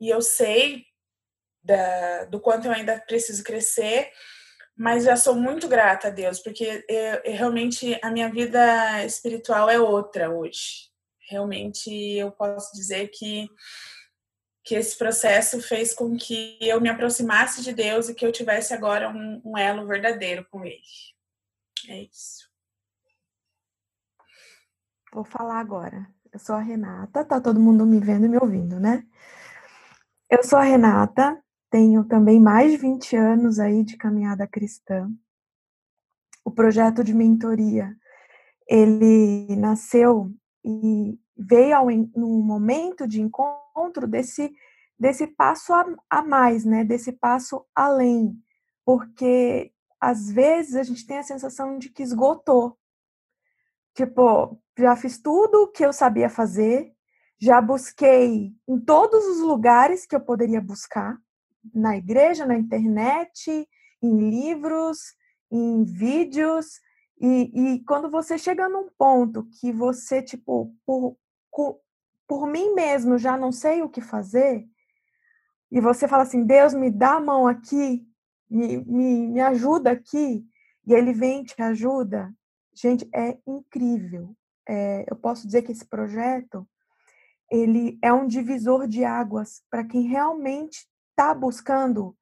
D: e eu sei da, do quanto eu ainda preciso crescer, mas já sou muito grata a Deus, porque eu, eu, realmente a minha vida espiritual é outra hoje. Realmente eu posso dizer que que esse processo fez com que eu me aproximasse de Deus e que eu tivesse agora um, um elo verdadeiro com Ele. É isso.
E: Vou falar agora. Eu sou a Renata, tá todo mundo me vendo e me ouvindo, né? Eu sou a Renata, tenho também mais de 20 anos aí de caminhada cristã. O projeto de mentoria, ele nasceu e veio ao, no momento de encontro desse, desse passo a, a mais, né? Desse passo além. Porque às vezes a gente tem a sensação de que esgotou. Tipo, já fiz tudo o que eu sabia fazer, já busquei em todos os lugares que eu poderia buscar, na igreja, na internet, em livros, em vídeos, e, e quando você chega num ponto que você, tipo, por, por mim mesmo já não sei o que fazer, e você fala assim, Deus, me dá a mão aqui, me, me, me ajuda aqui, e ele vem te ajuda, gente, é incrível. É, eu posso dizer que esse projeto, ele é um divisor de águas para quem realmente está buscando,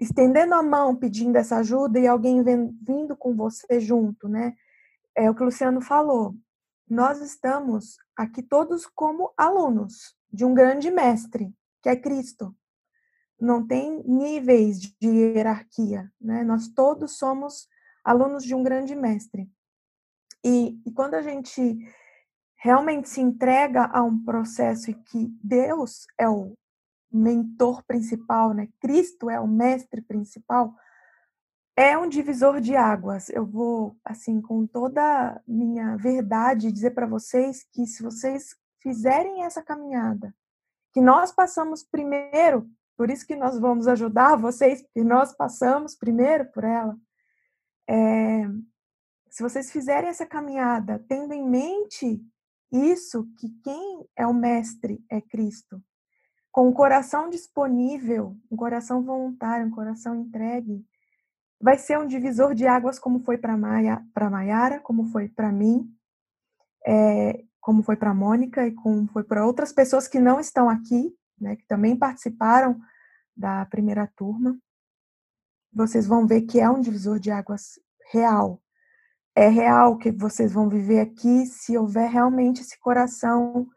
E: estendendo a mão, pedindo essa ajuda e alguém vem, vindo com você junto, né? É o que o Luciano falou. Nós estamos aqui todos como alunos de um grande mestre, que é Cristo não tem níveis de hierarquia, né? Nós todos somos alunos de um grande mestre. E, e, quando a gente realmente se entrega a um processo em que Deus é o mentor principal, né? Cristo é o mestre principal, é um divisor de águas. Eu vou, assim, com toda minha verdade, dizer para vocês que se vocês fizerem essa caminhada, que nós passamos primeiro por isso que nós vamos ajudar vocês, porque nós passamos primeiro por ela. É, se vocês fizerem essa caminhada tendo em mente isso, que quem é o mestre é Cristo, com o coração disponível, um coração voluntário, um coração entregue, vai ser um divisor de águas, como foi para Maia, para Maiara, como foi para mim, é, como foi para Mônica e como foi para outras pessoas que não estão aqui, né, que também participaram da primeira turma. Vocês vão ver que é um divisor de águas real. É real que vocês vão viver aqui se houver realmente esse coração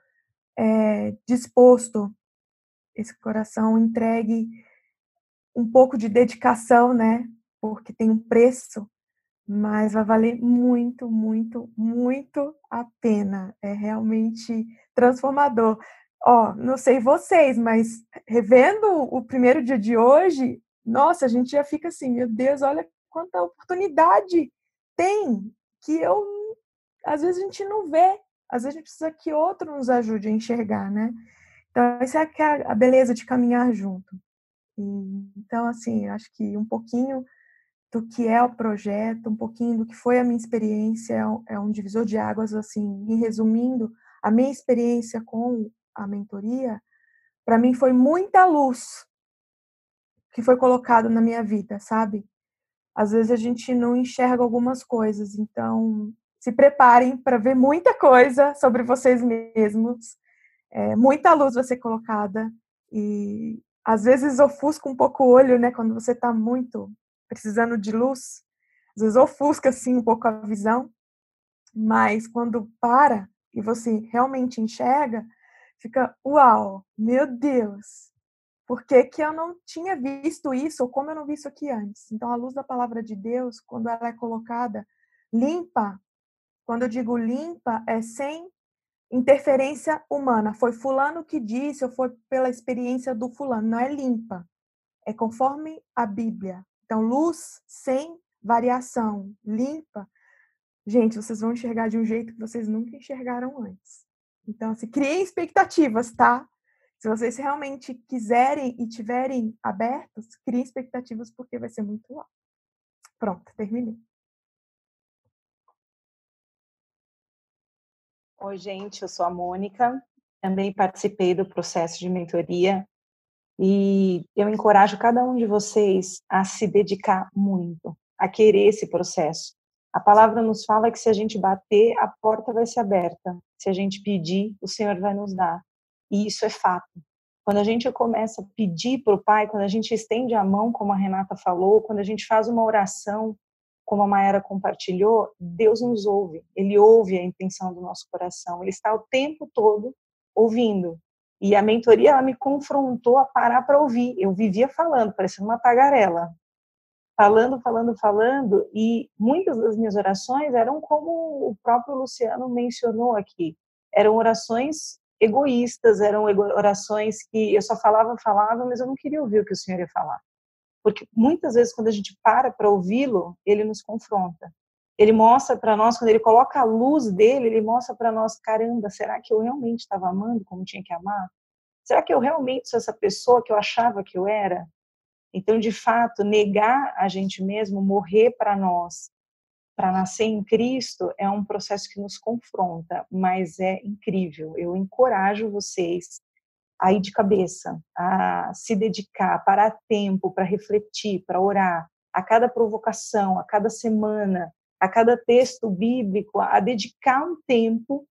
E: é, disposto, esse coração entregue, um pouco de dedicação, né? Porque tem um preço, mas vai valer muito, muito, muito a pena. É realmente transformador. Ó, não sei vocês, mas revendo o primeiro dia de hoje, nossa, a gente já fica assim, meu Deus, olha quanta oportunidade tem que eu às vezes a gente não vê, às vezes a gente precisa que outro nos ajude a enxergar, né? Então, essa é, é a beleza de caminhar junto. E, então, assim, acho que um pouquinho do que é o projeto, um pouquinho do que foi a minha experiência, é um, é um divisor de águas, assim, e resumindo, a minha experiência com a mentoria, para mim foi muita luz que foi colocado na minha vida, sabe? Às vezes a gente não enxerga algumas coisas, então se preparem para ver muita coisa sobre vocês mesmos. É, muita luz vai ser colocada e às vezes ofusca um pouco o olho, né? Quando você está muito precisando de luz, às vezes ofusca assim um pouco a visão, mas quando para e você realmente enxerga, fica, uau, meu Deus, por que, que eu não tinha visto isso ou como eu não vi isso aqui antes? Então, a luz da palavra de Deus, quando ela é colocada limpa, quando eu digo limpa, é sem interferência humana. Foi fulano que disse ou foi pela experiência do fulano. Não é limpa. É conforme a Bíblia. Então, luz sem variação, limpa. Gente, vocês vão enxergar de um jeito que vocês nunca enxergaram antes. Então, assim, criem expectativas, tá? Se vocês realmente quiserem e tiverem abertos, criem expectativas porque vai ser muito lá. Pronto, terminei.
F: Oi, gente, eu sou a Mônica. Também participei do processo de mentoria E eu encorajo cada um de vocês a se dedicar muito, a querer esse processo. A palavra nos fala que se a gente bater, a porta vai ser aberta. Se a gente pedir, o Senhor vai nos dar. E isso é fato. Quando a gente começa a pedir para o Pai, quando a gente estende a mão, como a Renata falou, quando a gente faz uma oração, como a Maera compartilhou, Deus nos ouve. Ele ouve a intenção do nosso coração. Ele está o tempo todo ouvindo. E a mentoria ela me confrontou a parar para ouvir. Eu vivia falando, parecendo uma tagarela falando, falando, falando, e muitas das minhas orações eram como o próprio Luciano mencionou aqui, eram orações egoístas, eram orações que eu só falava, falava, mas eu não queria ouvir o que o Senhor ia falar. Porque muitas vezes quando a gente para para ouvi-lo, ele nos confronta. Ele mostra para nós, quando ele coloca a luz dele, ele mostra para nós, caramba, será que eu realmente estava amando como tinha que amar? Será que eu realmente sou essa pessoa que eu achava que eu era? Então, de fato, negar a gente mesmo, morrer para nós, para nascer em Cristo, é um processo que nos confronta, mas é incrível. Eu encorajo vocês a ir de cabeça, a se dedicar, parar tempo para refletir, para orar, a cada provocação, a cada semana, a cada texto bíblico, a dedicar um tempo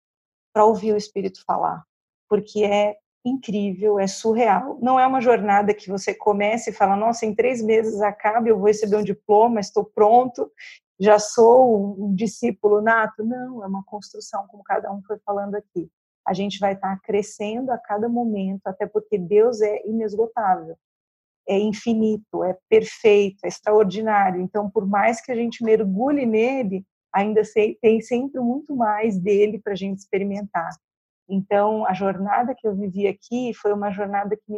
F: para ouvir o Espírito falar, porque é incrível, é surreal. Não é uma jornada que você comece e fala, nossa, em três meses acaba, eu vou receber um diploma, estou pronto, já sou um discípulo nato. Não, é uma construção, como cada um foi falando aqui. A gente vai estar crescendo a cada momento, até porque Deus é inesgotável, é infinito, é perfeito, é extraordinário. Então, por mais que a gente mergulhe nele, ainda tem sempre muito mais dele para a gente experimentar. Então, a jornada que eu vivi aqui foi uma jornada que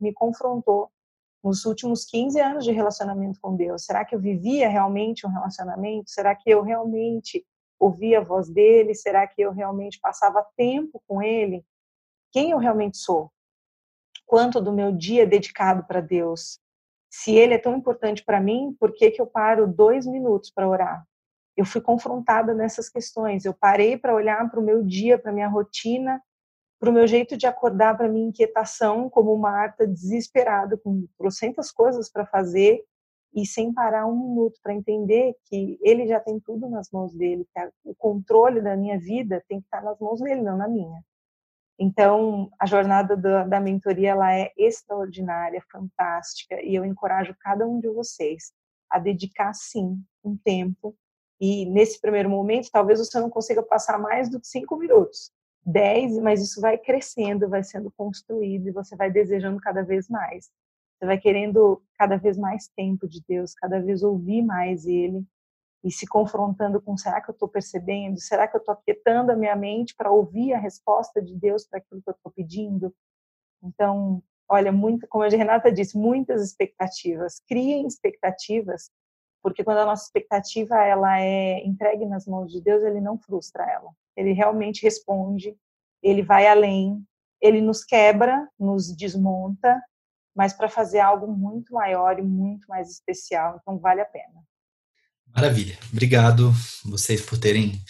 F: me confrontou nos últimos 15 anos de relacionamento com Deus. Será que eu vivia realmente um relacionamento? Será que eu realmente ouvia a voz dele? Será que eu realmente passava tempo com ele? Quem eu realmente sou? Quanto do meu dia é dedicado para Deus? Se ele é tão importante para mim, por que, que eu paro dois minutos para orar? eu fui confrontada nessas questões. Eu parei para olhar para o meu dia, para minha rotina, para o meu jeito de acordar, para minha inquietação, como Marta desesperada, com trocentas coisas para fazer e sem parar um minuto para entender que ele já tem tudo nas mãos dele, que o controle da minha vida tem que estar nas mãos dele, não na minha. Então, a jornada da, da mentoria ela é extraordinária, fantástica, e eu encorajo cada um de vocês a dedicar sim um tempo e nesse primeiro momento, talvez você não consiga passar mais do que cinco minutos, dez, mas isso vai crescendo, vai sendo construído e você vai desejando cada vez mais. Você vai querendo cada vez mais tempo de Deus, cada vez ouvir mais Ele e se confrontando com: será que eu estou percebendo? Será que eu estou aquietando a minha mente para ouvir a resposta de Deus para aquilo que eu estou pedindo? Então, olha, muito, como a Renata disse, muitas expectativas. Criem expectativas porque quando a nossa expectativa ela é entregue nas mãos de Deus, ele não frustra ela. Ele realmente responde, ele vai além, ele nos quebra, nos desmonta, mas para fazer algo muito maior e muito mais especial. Então vale a pena.
A: Maravilha. Obrigado vocês por terem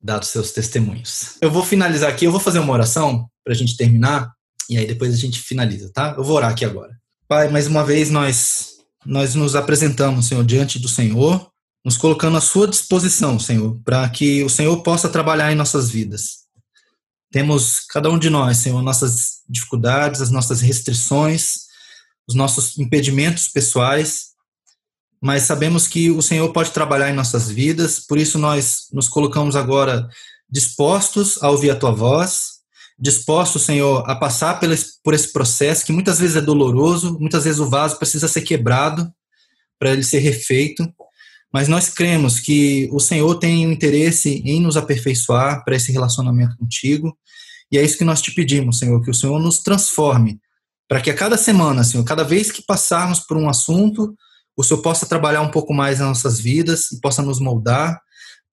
A: dado seus testemunhos. Eu vou finalizar aqui, eu vou fazer uma oração para a gente terminar e aí depois a gente finaliza, tá? Eu vou orar aqui agora. Pai, mais uma vez nós nós nos apresentamos, Senhor, diante do Senhor, nos colocando à sua disposição, Senhor, para que o Senhor possa trabalhar em nossas vidas. Temos, cada um de nós, Senhor, nossas dificuldades, as nossas restrições, os nossos impedimentos pessoais, mas sabemos que o Senhor pode trabalhar em nossas vidas, por isso nós nos colocamos agora dispostos a ouvir a tua voz, disposto, Senhor, a passar por esse processo que muitas vezes é doloroso, muitas vezes o vaso precisa ser quebrado para ele ser refeito, mas nós cremos que o Senhor tem um interesse em nos aperfeiçoar para esse relacionamento contigo, e é isso que nós te pedimos, Senhor, que o Senhor nos transforme, para que a cada semana, Senhor, cada vez que passarmos por um assunto, o Senhor possa trabalhar um pouco mais nas nossas vidas e possa nos moldar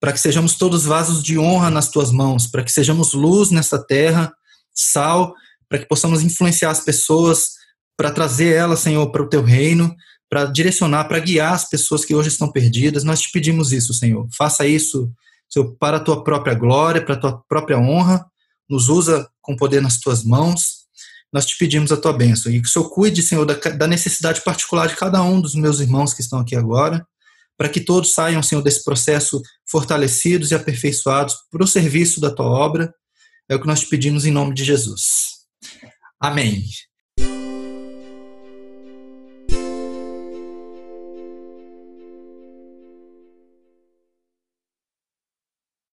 A: para que sejamos todos vasos de honra nas tuas mãos, para que sejamos luz nessa terra, sal, para que possamos influenciar as pessoas, para trazer elas, Senhor, para o teu reino, para direcionar, para guiar as pessoas que hoje estão perdidas. Nós te pedimos isso, Senhor. Faça isso, Senhor, para a tua própria glória, para a tua própria honra. Nos usa com poder nas tuas mãos. Nós te pedimos a tua bênção e que o Senhor cuide, Senhor, da, da necessidade particular de cada um dos meus irmãos que estão aqui agora, para que todos saiam, Senhor, desse processo fortalecidos e aperfeiçoados para o serviço da tua obra. É o que nós te pedimos em nome de Jesus. Amém.